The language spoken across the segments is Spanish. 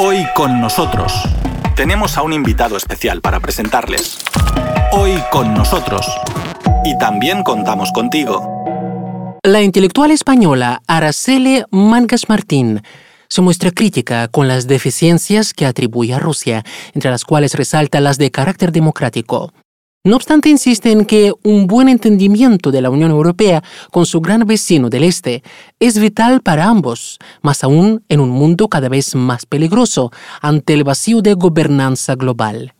Hoy con nosotros tenemos a un invitado especial para presentarles. Hoy con nosotros. Y también contamos contigo. La intelectual española Araceli Mangas Martín se muestra crítica con las deficiencias que atribuye a Rusia, entre las cuales resalta las de carácter democrático. No obstante, insiste en que un buen entendimiento de la Unión Europea con su gran vecino del Este es vital para ambos, más aún en un mundo cada vez más peligroso ante el vacío de gobernanza global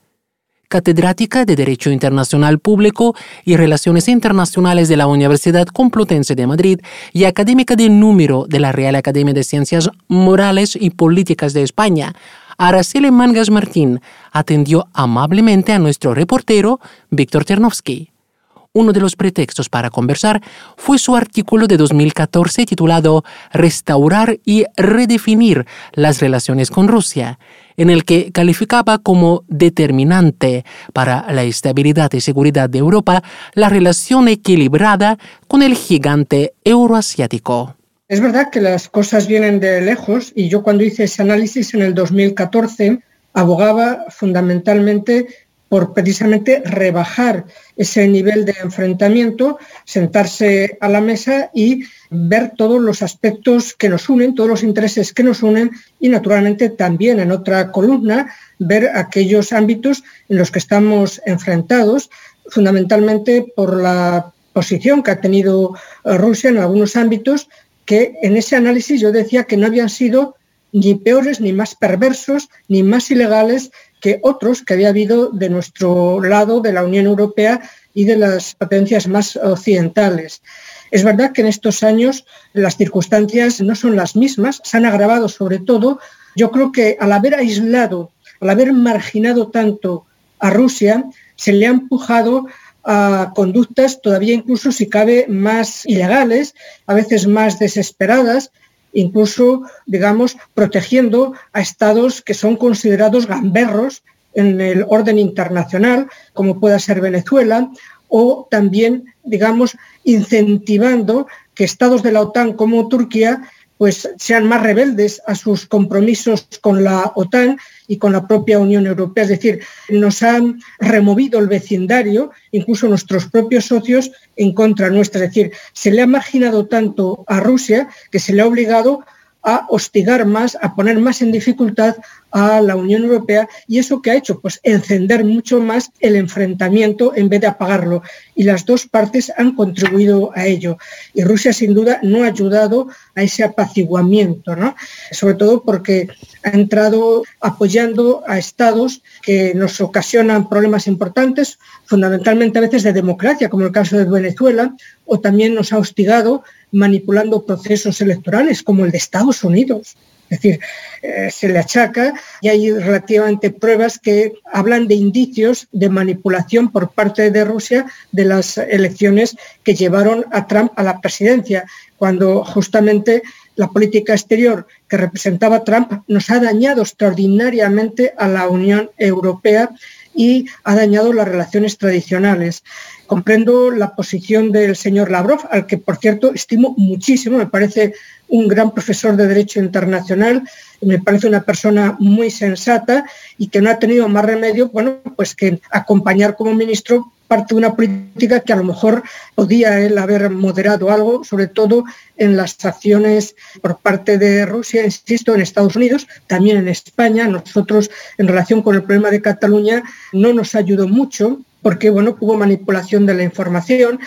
catedrática de Derecho Internacional Público y Relaciones Internacionales de la Universidad Complutense de Madrid y académica de número de la Real Academia de Ciencias Morales y Políticas de España. Araceli Mangas Martín atendió amablemente a nuestro reportero Víctor Ternovsky. Uno de los pretextos para conversar fue su artículo de 2014 titulado Restaurar y redefinir las relaciones con Rusia, en el que calificaba como determinante para la estabilidad y seguridad de Europa la relación equilibrada con el gigante euroasiático. Es verdad que las cosas vienen de lejos y yo cuando hice ese análisis en el 2014 abogaba fundamentalmente por precisamente rebajar ese nivel de enfrentamiento, sentarse a la mesa y ver todos los aspectos que nos unen, todos los intereses que nos unen y naturalmente también en otra columna ver aquellos ámbitos en los que estamos enfrentados, fundamentalmente por la posición que ha tenido Rusia en algunos ámbitos que en ese análisis yo decía que no habían sido ni peores, ni más perversos, ni más ilegales que otros que había habido de nuestro lado, de la Unión Europea y de las potencias más occidentales. Es verdad que en estos años las circunstancias no son las mismas, se han agravado sobre todo. Yo creo que al haber aislado, al haber marginado tanto a Rusia, se le ha empujado a conductas todavía incluso si cabe más ilegales, a veces más desesperadas, incluso, digamos, protegiendo a estados que son considerados gamberros en el orden internacional, como pueda ser Venezuela, o también, digamos, incentivando que estados de la OTAN como Turquía pues sean más rebeldes a sus compromisos con la OTAN y con la propia Unión Europea. Es decir, nos han removido el vecindario, incluso nuestros propios socios, en contra nuestra. Es decir, se le ha marginado tanto a Rusia que se le ha obligado hostigar más, a poner más en dificultad a la Unión Europea y eso que ha hecho, pues encender mucho más el enfrentamiento en vez de apagarlo. Y las dos partes han contribuido a ello. Y Rusia sin duda no ha ayudado a ese apaciguamiento, ¿no? sobre todo porque ha entrado apoyando a estados que nos ocasionan problemas importantes, fundamentalmente a veces de democracia, como el caso de Venezuela, o también nos ha hostigado manipulando procesos electorales, como el de Estados Unidos. Es decir, eh, se le achaca y hay relativamente pruebas que hablan de indicios de manipulación por parte de Rusia de las elecciones que llevaron a Trump a la presidencia, cuando justamente la política exterior que representaba Trump nos ha dañado extraordinariamente a la Unión Europea y ha dañado las relaciones tradicionales. Comprendo la posición del señor Lavrov, al que, por cierto, estimo muchísimo, me parece un gran profesor de Derecho Internacional, me parece una persona muy sensata y que no ha tenido más remedio, bueno, pues que acompañar como ministro parte de una política que a lo mejor podía él haber moderado algo, sobre todo en las acciones por parte de Rusia, insisto, en Estados Unidos, también en España. Nosotros, en relación con el problema de Cataluña, no nos ayudó mucho porque bueno, hubo manipulación de la información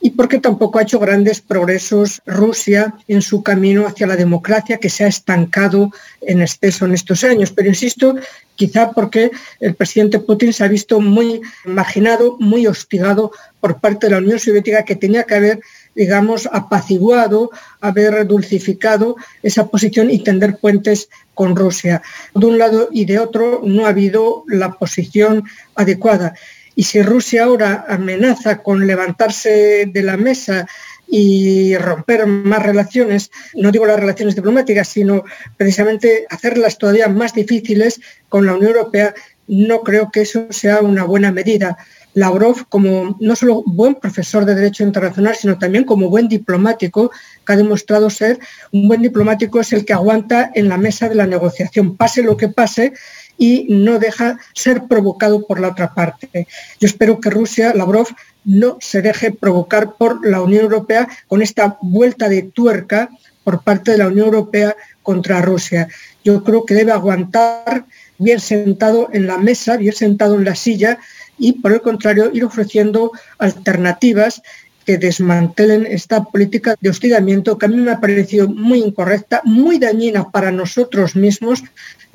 y porque tampoco ha hecho grandes progresos Rusia en su camino hacia la democracia, que se ha estancado en exceso en estos años. Pero insisto, quizá porque el presidente Putin se ha visto muy marginado, muy hostigado por parte de la Unión Soviética, que tenía que haber, digamos, apaciguado, haber dulcificado esa posición y tender puentes con Rusia. De un lado y de otro no ha habido la posición adecuada. Y si Rusia ahora amenaza con levantarse de la mesa y romper más relaciones, no digo las relaciones diplomáticas, sino precisamente hacerlas todavía más difíciles con la Unión Europea, no creo que eso sea una buena medida. Lavrov como no solo buen profesor de Derecho Internacional, sino también como buen diplomático, que ha demostrado ser un buen diplomático es el que aguanta en la mesa de la negociación, pase lo que pase, y no deja ser provocado por la otra parte. Yo espero que Rusia, Lavrov, no se deje provocar por la Unión Europea con esta vuelta de tuerca por parte de la Unión Europea contra Rusia. Yo creo que debe aguantar bien sentado en la mesa, bien sentado en la silla y, por el contrario, ir ofreciendo alternativas que desmantelen esta política de hostigamiento que a mí me ha parecido muy incorrecta, muy dañina para nosotros mismos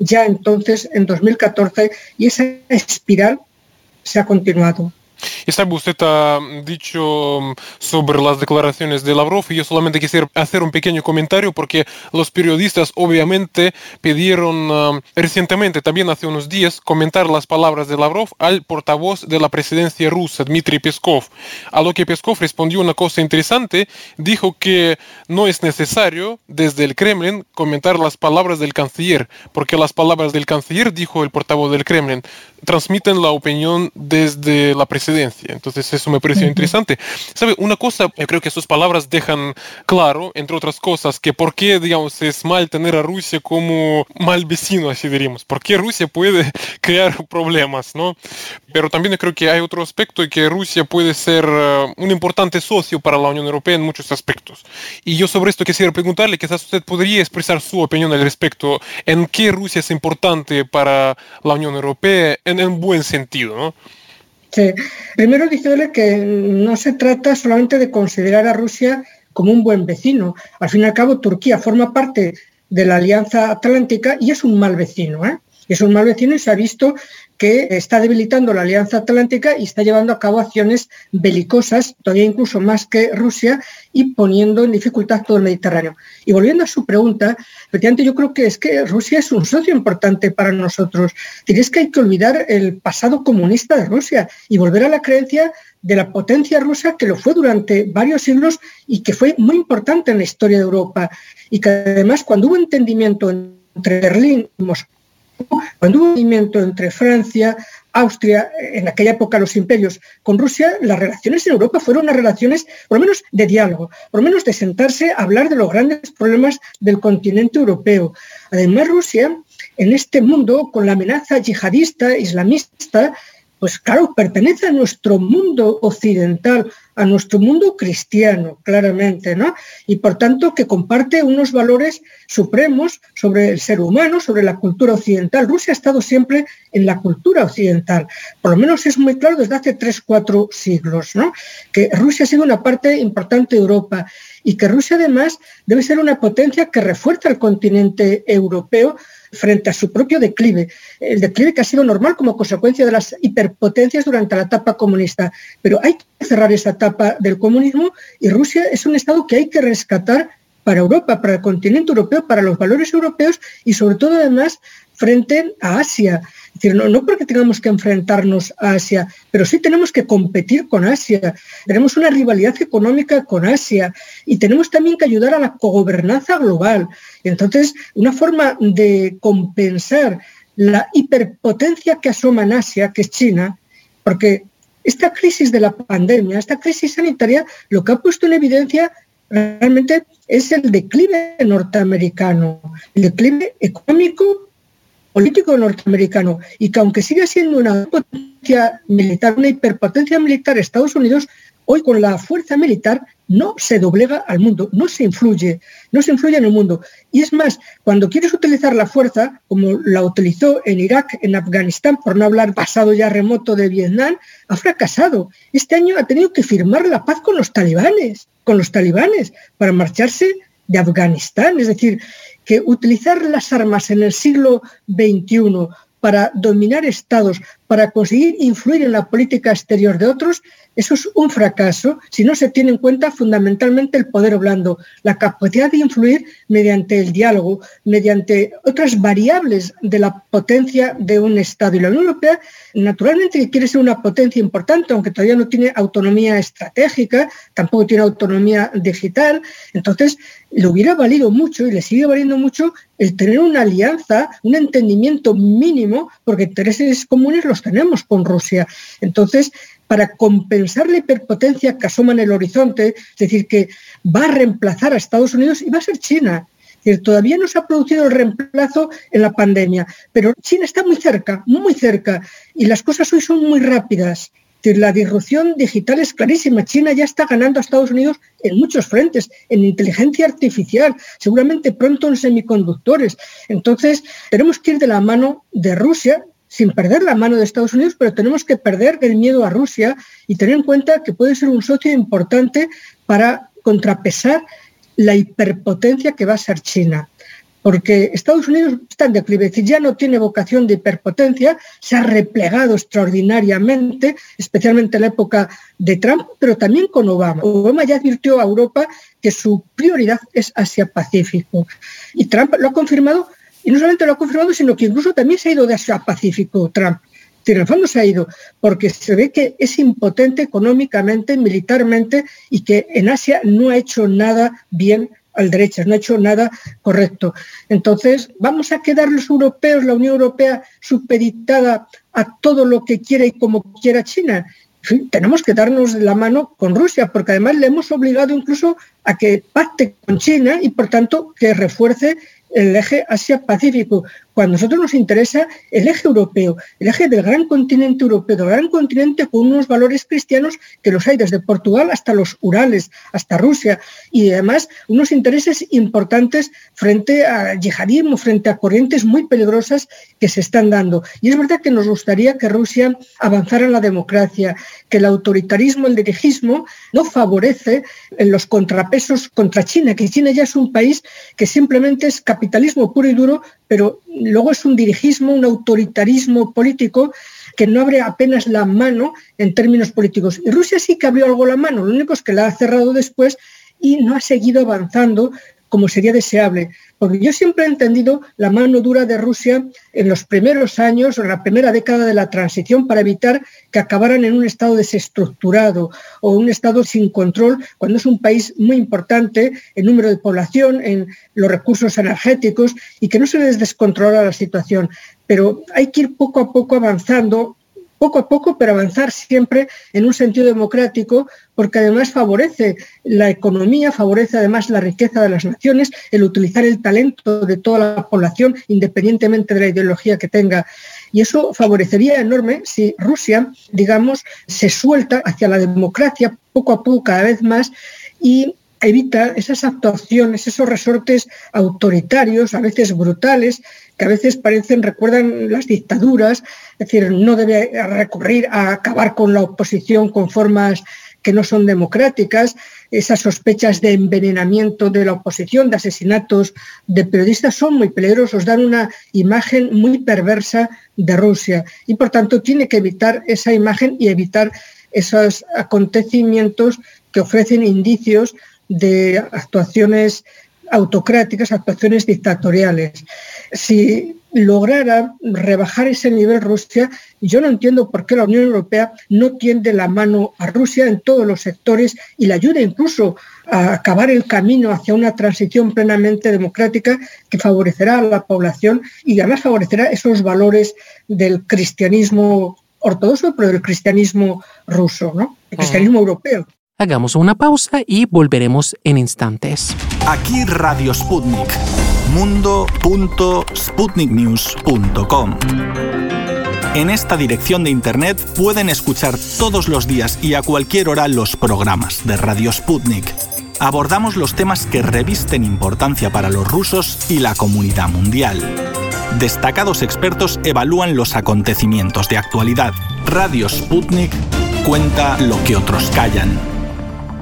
ya entonces en 2014 y esa espiral se ha continuado. Y sabe, usted ha dicho sobre las declaraciones de Lavrov y yo solamente quisiera hacer un pequeño comentario porque los periodistas obviamente pidieron mm, recientemente, también hace unos días, comentar las palabras de Lavrov al portavoz de la presidencia rusa, Dmitry Peskov. A lo que Peskov respondió una cosa interesante, dijo que no es necesario desde el Kremlin comentar las palabras del canciller, porque las palabras del canciller, dijo el portavoz del Kremlin, transmiten la opinión desde la presidencia. Entonces eso me pareció interesante. ¿Sabe? Una cosa, yo creo que sus palabras dejan claro, entre otras cosas, que por qué, digamos, es mal tener a Rusia como mal vecino, así diríamos. ¿Por qué Rusia puede crear problemas, no? Pero también yo creo que hay otro aspecto y que Rusia puede ser uh, un importante socio para la Unión Europea en muchos aspectos. Y yo sobre esto quisiera preguntarle, quizás usted podría expresar su opinión al respecto, en qué Rusia es importante para la Unión Europea en, buen sentido, ¿no? Sí. Primero decirle que no se trata solamente de considerar a Rusia como un buen vecino. Al fin y al cabo, Turquía forma parte de la Alianza Atlántica y es un mal vecino. ¿eh? Es un mal vecino y se ha visto que está debilitando la Alianza Atlántica y está llevando a cabo acciones belicosas, todavía incluso más que Rusia, y poniendo en dificultad todo el Mediterráneo. Y volviendo a su pregunta, efectivamente yo creo que es que Rusia es un socio importante para nosotros. Tienes que hay que olvidar el pasado comunista de Rusia y volver a la creencia de la potencia rusa que lo fue durante varios siglos y que fue muy importante en la historia de Europa. Y que además cuando hubo entendimiento entre Berlín y Moscú, cuando hubo un movimiento entre Francia, Austria, en aquella época los imperios, con Rusia, las relaciones en Europa fueron unas relaciones, por lo menos de diálogo, por lo menos de sentarse a hablar de los grandes problemas del continente europeo. Además, Rusia, en este mundo, con la amenaza yihadista, islamista, pues claro, pertenece a nuestro mundo occidental, a nuestro mundo cristiano, claramente, ¿no? Y por tanto que comparte unos valores supremos sobre el ser humano, sobre la cultura occidental. Rusia ha estado siempre en la cultura occidental. Por lo menos es muy claro desde hace tres, cuatro siglos, ¿no? Que Rusia ha sido una parte importante de Europa y que Rusia además debe ser una potencia que refuerza el continente europeo frente a su propio declive, el declive que ha sido normal como consecuencia de las hiperpotencias durante la etapa comunista. Pero hay que cerrar esa etapa del comunismo y Rusia es un Estado que hay que rescatar para Europa, para el continente europeo, para los valores europeos y sobre todo además frente a Asia. Es decir, no, porque tengamos que enfrentarnos a Asia, pero sí tenemos que competir con Asia. Tenemos una rivalidad económica con Asia y tenemos también que ayudar a la cogobernanza global. Entonces, una forma de compensar la hiperpotencia que asoma en Asia, que es China, porque esta crisis de la pandemia, esta crisis sanitaria, lo que ha puesto en evidencia realmente es el declive norteamericano, el declive económico político norteamericano y que aunque siga siendo una potencia militar, una hiperpotencia militar Estados Unidos, hoy con la fuerza militar no se doblega al mundo, no se influye, no se influye en el mundo. Y es más, cuando quieres utilizar la fuerza, como la utilizó en Irak, en Afganistán, por no hablar pasado ya remoto de Vietnam, ha fracasado. Este año ha tenido que firmar la paz con los talibanes, con los talibanes, para marcharse de Afganistán. Es decir, que utilizar las armas en el siglo XXI para dominar estados, para conseguir influir en la política exterior de otros, eso es un fracaso si no se tiene en cuenta fundamentalmente el poder blando, la capacidad de influir mediante el diálogo, mediante otras variables de la potencia de un Estado. Y la Unión Europea, naturalmente, quiere ser una potencia importante, aunque todavía no tiene autonomía estratégica, tampoco tiene autonomía digital. Entonces, le hubiera valido mucho y le sigue valiendo mucho el tener una alianza, un entendimiento mínimo, porque intereses comunes los tenemos con Rusia. Entonces, para compensar la hiperpotencia que asoma en el horizonte, es decir, que va a reemplazar a Estados Unidos y va a ser China. todavía no se ha producido el reemplazo en la pandemia, pero China está muy cerca, muy cerca, y las cosas hoy son muy rápidas la disrupción digital es clarísima. China ya está ganando a Estados Unidos en muchos frentes, en inteligencia artificial, seguramente pronto en semiconductores. Entonces, tenemos que ir de la mano de Rusia, sin perder la mano de Estados Unidos, pero tenemos que perder el miedo a Rusia y tener en cuenta que puede ser un socio importante para contrapesar la hiperpotencia que va a ser China porque Estados Unidos está en declive, es decir, ya no tiene vocación de hiperpotencia, se ha replegado extraordinariamente, especialmente en la época de Trump, pero también con Obama. Obama ya advirtió a Europa que su prioridad es Asia-Pacífico. Y Trump lo ha confirmado, y no solamente lo ha confirmado, sino que incluso también se ha ido de Asia-Pacífico Trump. En el fondo se ha ido porque se ve que es impotente económicamente, militarmente y que en Asia no ha hecho nada bien al derecha, no ha hecho nada correcto. Entonces, ¿vamos a quedar los europeos, la Unión Europea, supeditada a todo lo que quiera y como quiera China? tenemos que darnos la mano con Rusia, porque además le hemos obligado incluso a que pacte con China y, por tanto, que refuerce el eje Asia-Pacífico, cuando a nosotros nos interesa el eje europeo, el eje del gran continente europeo, del gran continente con unos valores cristianos que los hay desde Portugal hasta los Urales, hasta Rusia, y además unos intereses importantes frente al yihadismo, frente a corrientes muy peligrosas que se están dando. Y es verdad que nos gustaría que Rusia avanzara en la democracia, que el autoritarismo, el dirigismo, no favorece en los contrapesos contra China, que China ya es un país que simplemente es capitalismo puro y duro, pero luego es un dirigismo, un autoritarismo político que no abre apenas la mano en términos políticos. Y Rusia sí que abrió algo la mano, lo único es que la ha cerrado después y no ha seguido avanzando como sería deseable. Porque yo siempre he entendido la mano dura de Rusia en los primeros años o en la primera década de la transición para evitar que acabaran en un estado desestructurado o un estado sin control, cuando es un país muy importante en número de población, en los recursos energéticos y que no se les descontrola la situación. Pero hay que ir poco a poco avanzando poco a poco, pero avanzar siempre en un sentido democrático, porque además favorece la economía, favorece además la riqueza de las naciones, el utilizar el talento de toda la población, independientemente de la ideología que tenga. Y eso favorecería enorme si Rusia, digamos, se suelta hacia la democracia poco a poco cada vez más y evita esas actuaciones, esos resortes autoritarios, a veces brutales, que a veces parecen, recuerdan las dictaduras, es decir, no debe recurrir a acabar con la oposición con formas que no son democráticas, esas sospechas de envenenamiento de la oposición, de asesinatos de periodistas son muy peligrosos, dan una imagen muy perversa de Rusia y por tanto tiene que evitar esa imagen y evitar esos acontecimientos que ofrecen indicios de actuaciones autocráticas, actuaciones dictatoriales. Si lograra rebajar ese nivel Rusia, yo no entiendo por qué la Unión Europea no tiende la mano a Rusia en todos los sectores y la ayuda incluso a acabar el camino hacia una transición plenamente democrática que favorecerá a la población y además favorecerá esos valores del cristianismo ortodoxo, pero del cristianismo ruso, ¿no? el cristianismo europeo. Hagamos una pausa y volveremos en instantes. Aquí Radio Sputnik. mundo.sputniknews.com. En esta dirección de internet pueden escuchar todos los días y a cualquier hora los programas de Radio Sputnik. Abordamos los temas que revisten importancia para los rusos y la comunidad mundial. Destacados expertos evalúan los acontecimientos de actualidad. Radio Sputnik cuenta lo que otros callan.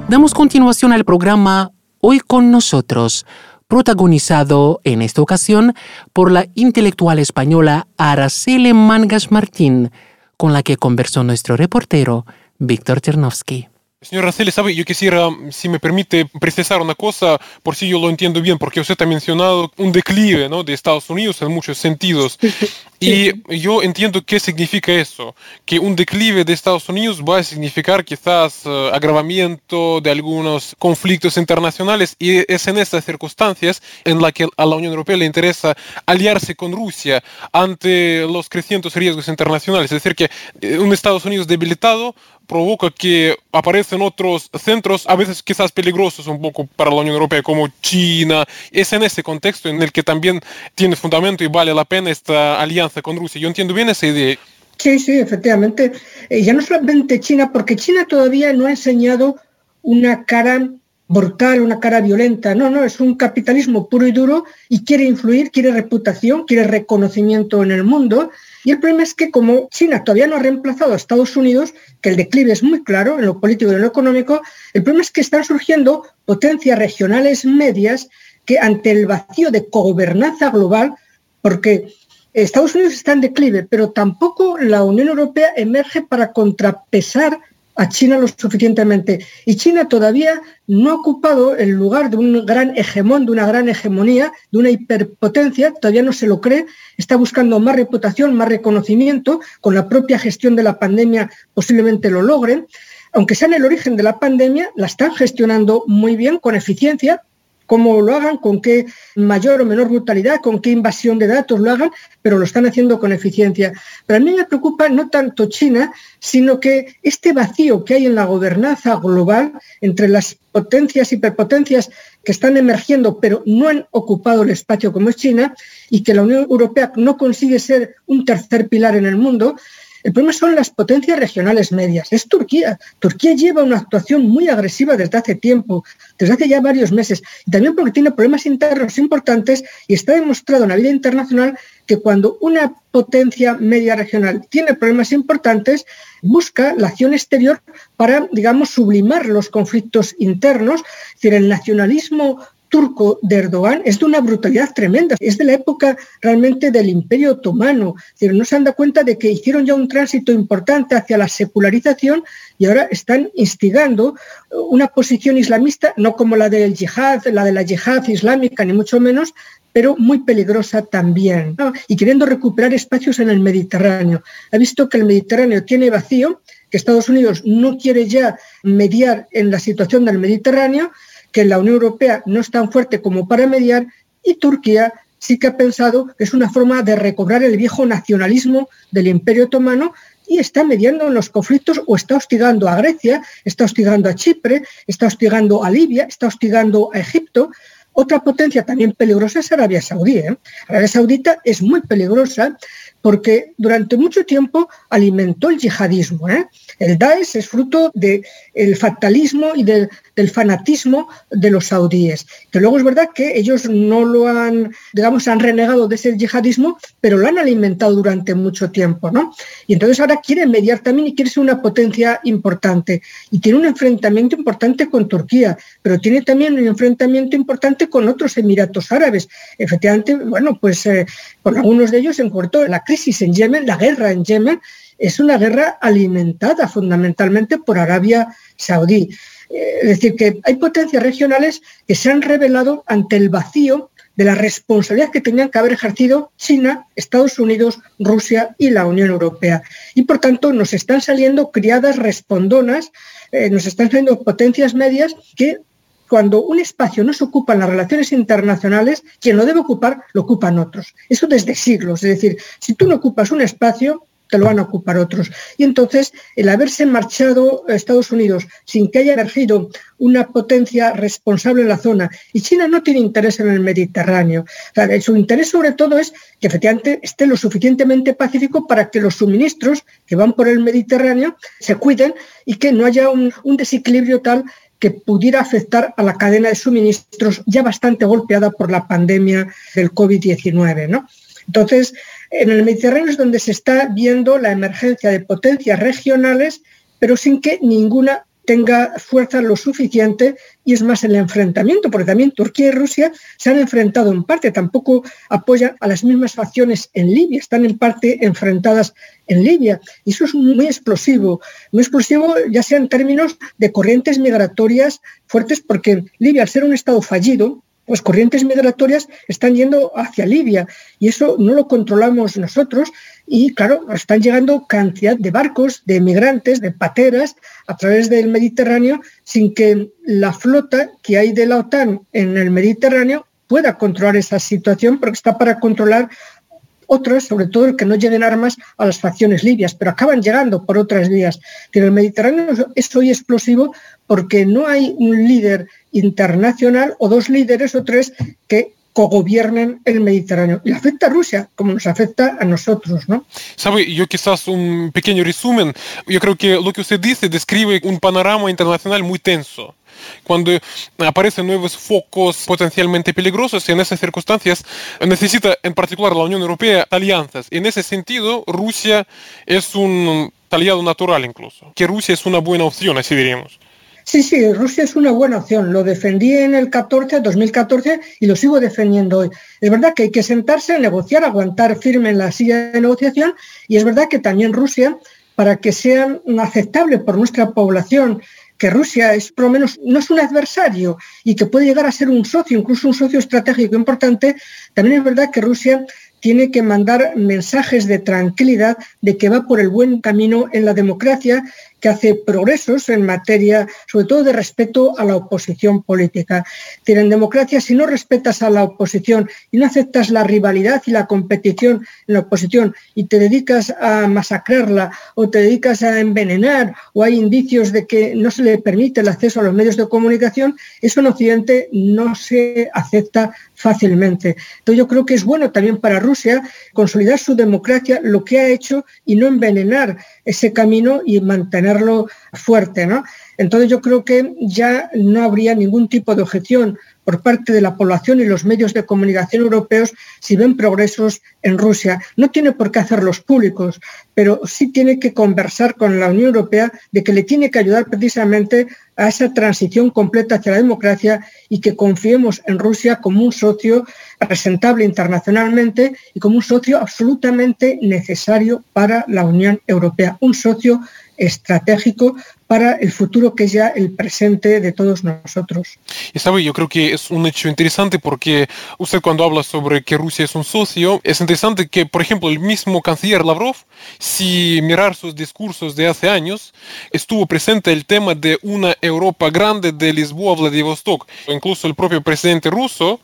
Damos continuación al programa Hoy con nosotros, protagonizado en esta ocasión por la intelectual española Araceli Mangas Martín, con la que conversó nuestro reportero Víctor Ternovsky. Señor Araceli, ¿sabe? Yo quisiera, si me permite, precisar una cosa, por si yo lo entiendo bien, porque usted ha mencionado un declive ¿no? de Estados Unidos en muchos sentidos. Y yo entiendo qué significa eso, que un declive de Estados Unidos va a significar quizás eh, agravamiento de algunos conflictos internacionales y es en estas circunstancias en la que a la Unión Europea le interesa aliarse con Rusia ante los crecientes riesgos internacionales. Es decir, que eh, un Estados Unidos debilitado provoca que aparecen otros centros, a veces quizás peligrosos un poco para la Unión Europea, como China. Es en ese contexto en el que también tiene fundamento y vale la pena esta alianza con. Yo entiendo bien esa idea. Sí, sí, efectivamente. Eh, ya no solamente China, porque China todavía no ha enseñado una cara brutal, una cara violenta. No, no, es un capitalismo puro y duro y quiere influir, quiere reputación, quiere reconocimiento en el mundo y el problema es que como China todavía no ha reemplazado a Estados Unidos, que el declive es muy claro en lo político y en lo económico, el problema es que están surgiendo potencias regionales medias que ante el vacío de gobernanza global, porque Estados Unidos está en declive, pero tampoco la Unión Europea emerge para contrapesar a China lo suficientemente. Y China todavía no ha ocupado el lugar de un gran hegemón, de una gran hegemonía, de una hiperpotencia, todavía no se lo cree, está buscando más reputación, más reconocimiento, con la propia gestión de la pandemia posiblemente lo logren. Aunque sea en el origen de la pandemia, la están gestionando muy bien, con eficiencia, cómo lo hagan, con qué mayor o menor brutalidad, con qué invasión de datos lo hagan, pero lo están haciendo con eficiencia. Pero a mí me preocupa no tanto China, sino que este vacío que hay en la gobernanza global entre las potencias, y hiperpotencias que están emergiendo, pero no han ocupado el espacio como es China, y que la Unión Europea no consigue ser un tercer pilar en el mundo, el problema son las potencias regionales medias. Es Turquía. Turquía lleva una actuación muy agresiva desde hace tiempo, desde hace ya varios meses, y también porque tiene problemas internos importantes y está demostrado en la vida internacional que cuando una potencia media regional tiene problemas importantes, busca la acción exterior para, digamos, sublimar los conflictos internos. Es decir, el nacionalismo turco de Erdogan es de una brutalidad tremenda. Es de la época realmente del Imperio Otomano. no se han dado cuenta de que hicieron ya un tránsito importante hacia la secularización y ahora están instigando una posición islamista, no como la del yihad, la de la yihad islámica, ni mucho menos, pero muy peligrosa también, y queriendo recuperar espacios en el Mediterráneo. Ha visto que el Mediterráneo tiene vacío, que Estados Unidos no quiere ya mediar en la situación del Mediterráneo, que la Unión Europea no es tan fuerte como para mediar y Turquía sí que ha pensado que es una forma de recobrar el viejo nacionalismo del Imperio Otomano y está mediando en los conflictos o está hostigando a Grecia, está hostigando a Chipre, está hostigando a Libia, está hostigando a Egipto. Otra potencia también peligrosa es Arabia Saudí. ¿eh? Arabia Saudita es muy peligrosa porque durante mucho tiempo alimentó el yihadismo. ¿eh? El Daesh es fruto del fatalismo y del, fanatismo de los saudíes, que luego es verdad que ellos no lo han, digamos, han renegado de ese yihadismo, pero lo han alimentado durante mucho tiempo, ¿no? Y entonces ahora quiere mediar también y quiere ser una potencia importante. Y tiene un enfrentamiento importante con Turquía, pero tiene también un enfrentamiento importante con otros Emiratos Árabes. Efectivamente, bueno, pues eh, con algunos de ellos en corto la crisis en Yemen, la guerra en Yemen, es una guerra alimentada fundamentalmente por Arabia Saudí. Es decir, que hay potencias regionales que se han revelado ante el vacío de la responsabilidad que tenían que haber ejercido China, Estados Unidos, Rusia y la Unión Europea. Y por tanto nos están saliendo criadas respondonas, eh, nos están saliendo potencias medias que cuando un espacio no se ocupa en las relaciones internacionales, quien lo debe ocupar lo ocupan otros. Eso desde siglos. Es decir, si tú no ocupas un espacio, te lo van a ocupar otros. Y entonces, el haberse marchado a Estados Unidos sin que haya emergido una potencia responsable en la zona, y China no tiene interés en el Mediterráneo. su interés sobre todo es que efectivamente esté lo suficientemente pacífico para que los suministros que van por el Mediterráneo se cuiden y que no haya un, un desequilibrio tal que pudiera afectar a la cadena de suministros ya bastante golpeada por la pandemia del COVID-19. ¿no? Entonces, en el Mediterráneo es donde se está viendo la emergencia de potencias regionales, pero sin que ninguna tenga fuerza lo suficiente y es más el enfrentamiento, porque también Turquía y Rusia se han enfrentado en parte, tampoco apoyan a las mismas facciones en Libia, están en parte enfrentadas en Libia. Y eso es muy explosivo, muy explosivo ya sea en términos de corrientes migratorias fuertes, porque Libia, al ser un Estado fallido, las corrientes migratorias están yendo hacia Libia y eso no lo controlamos nosotros y claro, están llegando cantidad de barcos, de migrantes, de pateras a través del Mediterráneo sin que la flota que hay de la OTAN en el Mediterráneo pueda controlar esa situación porque está para controlar otros, sobre todo el que no lleguen armas a las facciones libias, pero acaban llegando por otras vías. Pero el Mediterráneo es hoy explosivo porque no hay un líder internacional o dos líderes o tres que cogobiernen el Mediterráneo. Y afecta a Rusia como nos afecta a nosotros, ¿no? Sabe, yo quizás un pequeño resumen. Yo creo que lo que usted dice describe un panorama internacional muy tenso cuando aparecen nuevos focos potencialmente peligrosos, en esas circunstancias necesita en particular la Unión Europea alianzas. En ese sentido, Rusia es un aliado natural incluso, que Rusia es una buena opción, así diríamos. Sí, sí, Rusia es una buena opción. Lo defendí en el 14, 2014 y lo sigo defendiendo hoy. Es verdad que hay que sentarse, negociar, aguantar firme en la silla de negociación y es verdad que también Rusia, para que sea aceptable por nuestra población que Rusia es por lo menos no es un adversario y que puede llegar a ser un socio, incluso un socio estratégico importante, también es verdad que Rusia tiene que mandar mensajes de tranquilidad de que va por el buen camino en la democracia que hace progresos en materia, sobre todo de respeto a la oposición política. En democracia, si no respetas a la oposición y no aceptas la rivalidad y la competición en la oposición y te dedicas a masacrarla o te dedicas a envenenar o hay indicios de que no se le permite el acceso a los medios de comunicación, eso en Occidente no se acepta fácilmente. Entonces yo creo que es bueno también para Rusia consolidar su democracia, lo que ha hecho, y no envenenar ese camino y fuerte. ¿no? Entonces yo creo que ya no habría ningún tipo de objeción por parte de la población y los medios de comunicación europeos si ven progresos en Rusia. No tiene por qué hacerlos públicos, pero sí tiene que conversar con la Unión Europea de que le tiene que ayudar precisamente a esa transición completa hacia la democracia y que confiemos en Rusia como un socio presentable internacionalmente y como un socio absolutamente necesario para la Unión Europea, un socio estratégico para el futuro que es ya el presente de todos nosotros. Y sabe, yo creo que es un hecho interesante porque usted cuando habla sobre que Rusia es un socio, es interesante que, por ejemplo, el mismo canciller Lavrov, si mirar sus discursos de hace años, estuvo presente el tema de una Europa grande de Lisboa a Vladivostok. Incluso el propio presidente ruso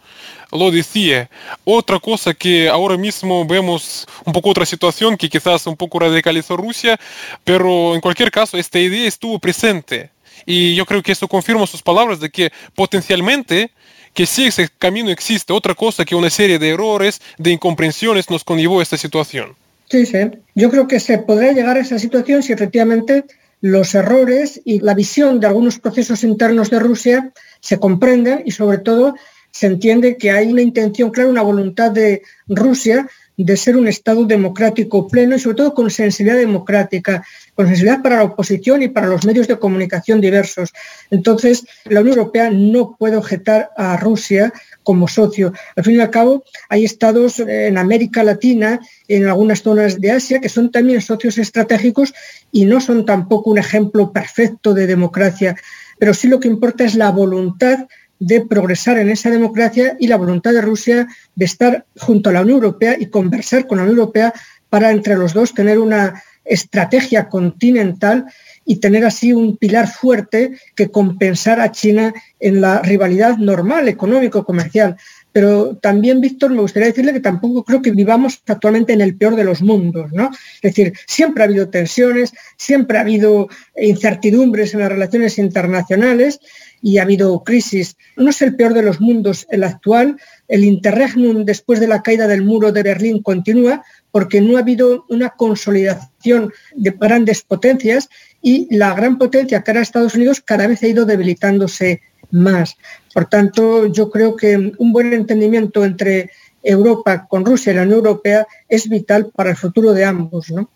lo decía. Otra cosa que ahora mismo vemos un poco otra situación que quizás un poco radicalizó Rusia, pero en cualquier caso esta idea estuvo presente. Y yo creo que eso confirma sus palabras de que potencialmente que si ese camino existe, otra cosa que una serie de errores, de incomprensiones nos conllevó a esta situación. Sí, sí. Yo creo que se podrá llegar a esa situación si efectivamente los errores y la visión de algunos procesos internos de Rusia se comprenden y sobre todo se entiende que hay una intención clara, una voluntad de Rusia de ser un Estado democrático pleno y sobre todo con sensibilidad democrática, con sensibilidad para la oposición y para los medios de comunicación diversos. Entonces, la Unión Europea no puede objetar a Rusia como socio. Al fin y al cabo, hay estados en América Latina, en algunas zonas de Asia, que son también socios estratégicos y no son tampoco un ejemplo perfecto de democracia. Pero sí lo que importa es la voluntad de progresar en esa democracia y la voluntad de Rusia de estar junto a la Unión Europea y conversar con la Unión Europea para entre los dos tener una estrategia continental y tener así un pilar fuerte que compensar a China en la rivalidad normal económico-comercial. Pero también, Víctor, me gustaría decirle que tampoco creo que vivamos actualmente en el peor de los mundos, ¿no? Es decir, siempre ha habido tensiones, siempre ha habido incertidumbres en las relaciones internacionales y ha habido crisis. No es el peor de los mundos el actual. El interregnum después de la caída del muro de Berlín continúa porque no ha habido una consolidación de grandes potencias y la gran potencia que era Estados Unidos cada vez ha ido debilitándose más. Por tanto, yo creo que un buen entendimiento entre Europa con Rusia y la Unión Europea es vital para el futuro de ambos. ¿no?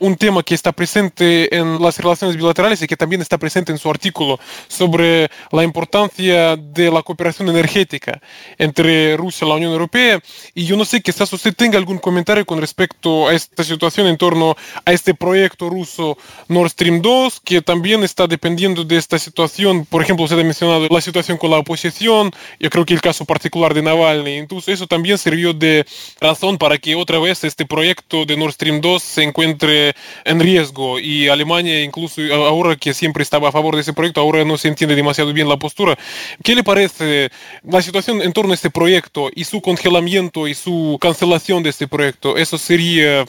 Un tema que está presente en las relaciones bilaterales y que también está presente en su artículo sobre la importancia de la cooperación energética entre Rusia y la Unión Europea. Y yo no sé, quizás usted tenga algún comentario con respecto a esta situación en torno a este proyecto ruso Nord Stream 2, que también está dependiendo de esta situación. Por ejemplo, usted ha mencionado la situación con la oposición, yo creo que el caso particular de Navalny. Entonces, eso también sirvió de razón para que otra vez este proyecto de Nord Stream 2 se encuentre en riesgo y Alemania incluso ahora que siempre estaba a favor de ese proyecto, ahora no se entiende demasiado bien la postura. ¿Qué le parece la situación en torno a este proyecto y su congelamiento y su cancelación de este proyecto? Eso sería...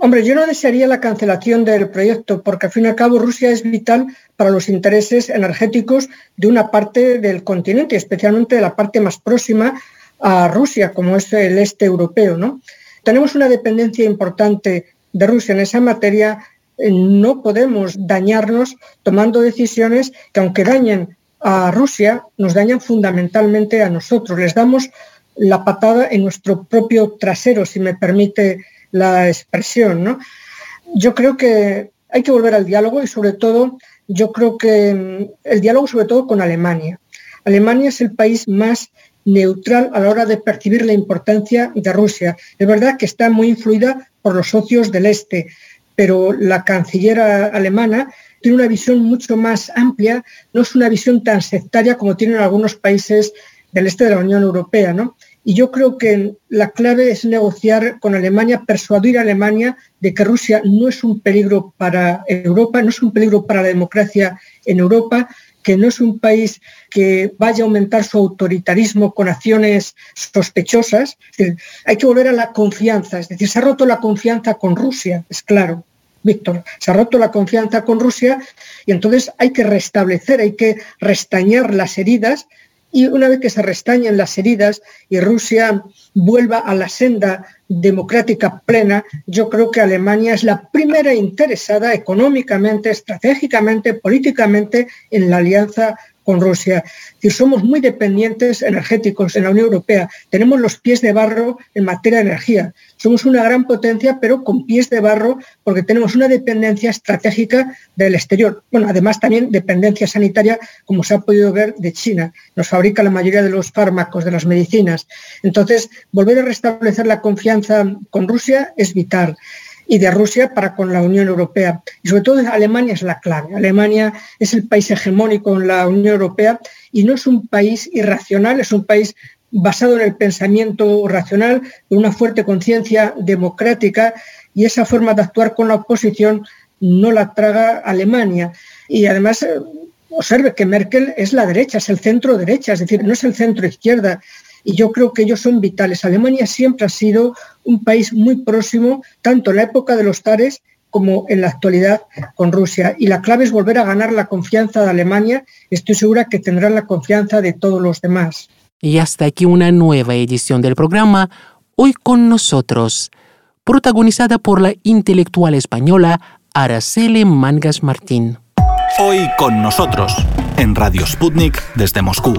Hombre, yo no desearía la cancelación del proyecto porque al fin y al cabo Rusia es vital para los intereses energéticos de una parte del continente, especialmente de la parte más próxima a Rusia, como es el este europeo. ¿no? Tenemos una dependencia importante de Rusia en esa materia, eh, no podemos dañarnos tomando decisiones que aunque dañen a Rusia, nos dañan fundamentalmente a nosotros. Les damos la patada en nuestro propio trasero, si me permite la expresión. ¿no? Yo creo que hay que volver al diálogo y sobre todo, yo creo que mm, el diálogo sobre todo con Alemania. Alemania es el país más neutral a la hora de percibir la importancia de Rusia. Es verdad que está muy influida por los socios del Este, pero la cancillera alemana tiene una visión mucho más amplia, no es una visión tan sectaria como tienen algunos países del este de la Unión Europea. ¿no? Y yo creo que la clave es negociar con Alemania, persuadir a Alemania de que Rusia no es un peligro para Europa, no es un peligro para la democracia en Europa, que no es un país que vaya a aumentar su autoritarismo con acciones sospechosas. hay que volver a la confianza, es decir, se ha roto la confianza con Rusia, es claro. Víctor, se ha roto la confianza con Rusia y entonces hay que restablecer, hay que restañar las heridas y una vez que se restañen las heridas y Rusia vuelva a la senda democrática plena, yo creo que Alemania es la primera interesada económicamente, estratégicamente, políticamente en la alianza con Rusia. Y somos muy dependientes energéticos en la Unión Europea. Tenemos los pies de barro en materia de energía. Somos una gran potencia, pero con pies de barro porque tenemos una dependencia estratégica del exterior. Bueno, además también dependencia sanitaria, como se ha podido ver, de China. Nos fabrica la mayoría de los fármacos, de las medicinas. Entonces, volver a restablecer la confianza con Rusia es vital y de Rusia para con la Unión Europea. Y sobre todo Alemania es la clave. Alemania es el país hegemónico en la Unión Europea y no es un país irracional, es un país basado en el pensamiento racional, con una fuerte conciencia democrática y esa forma de actuar con la oposición no la traga Alemania. Y además, eh, observe que Merkel es la derecha, es el centro derecha, es decir, no es el centro izquierda y yo creo que ellos son vitales. Alemania siempre ha sido un país muy próximo, tanto en la época de los tares como en la actualidad con Rusia. Y la clave es volver a ganar la confianza de Alemania. Estoy segura que tendrán la confianza de todos los demás. Y hasta aquí una nueva edición del programa, hoy con nosotros, protagonizada por la intelectual española Araceli Mangas Martín. Hoy con nosotros, en Radio Sputnik desde Moscú.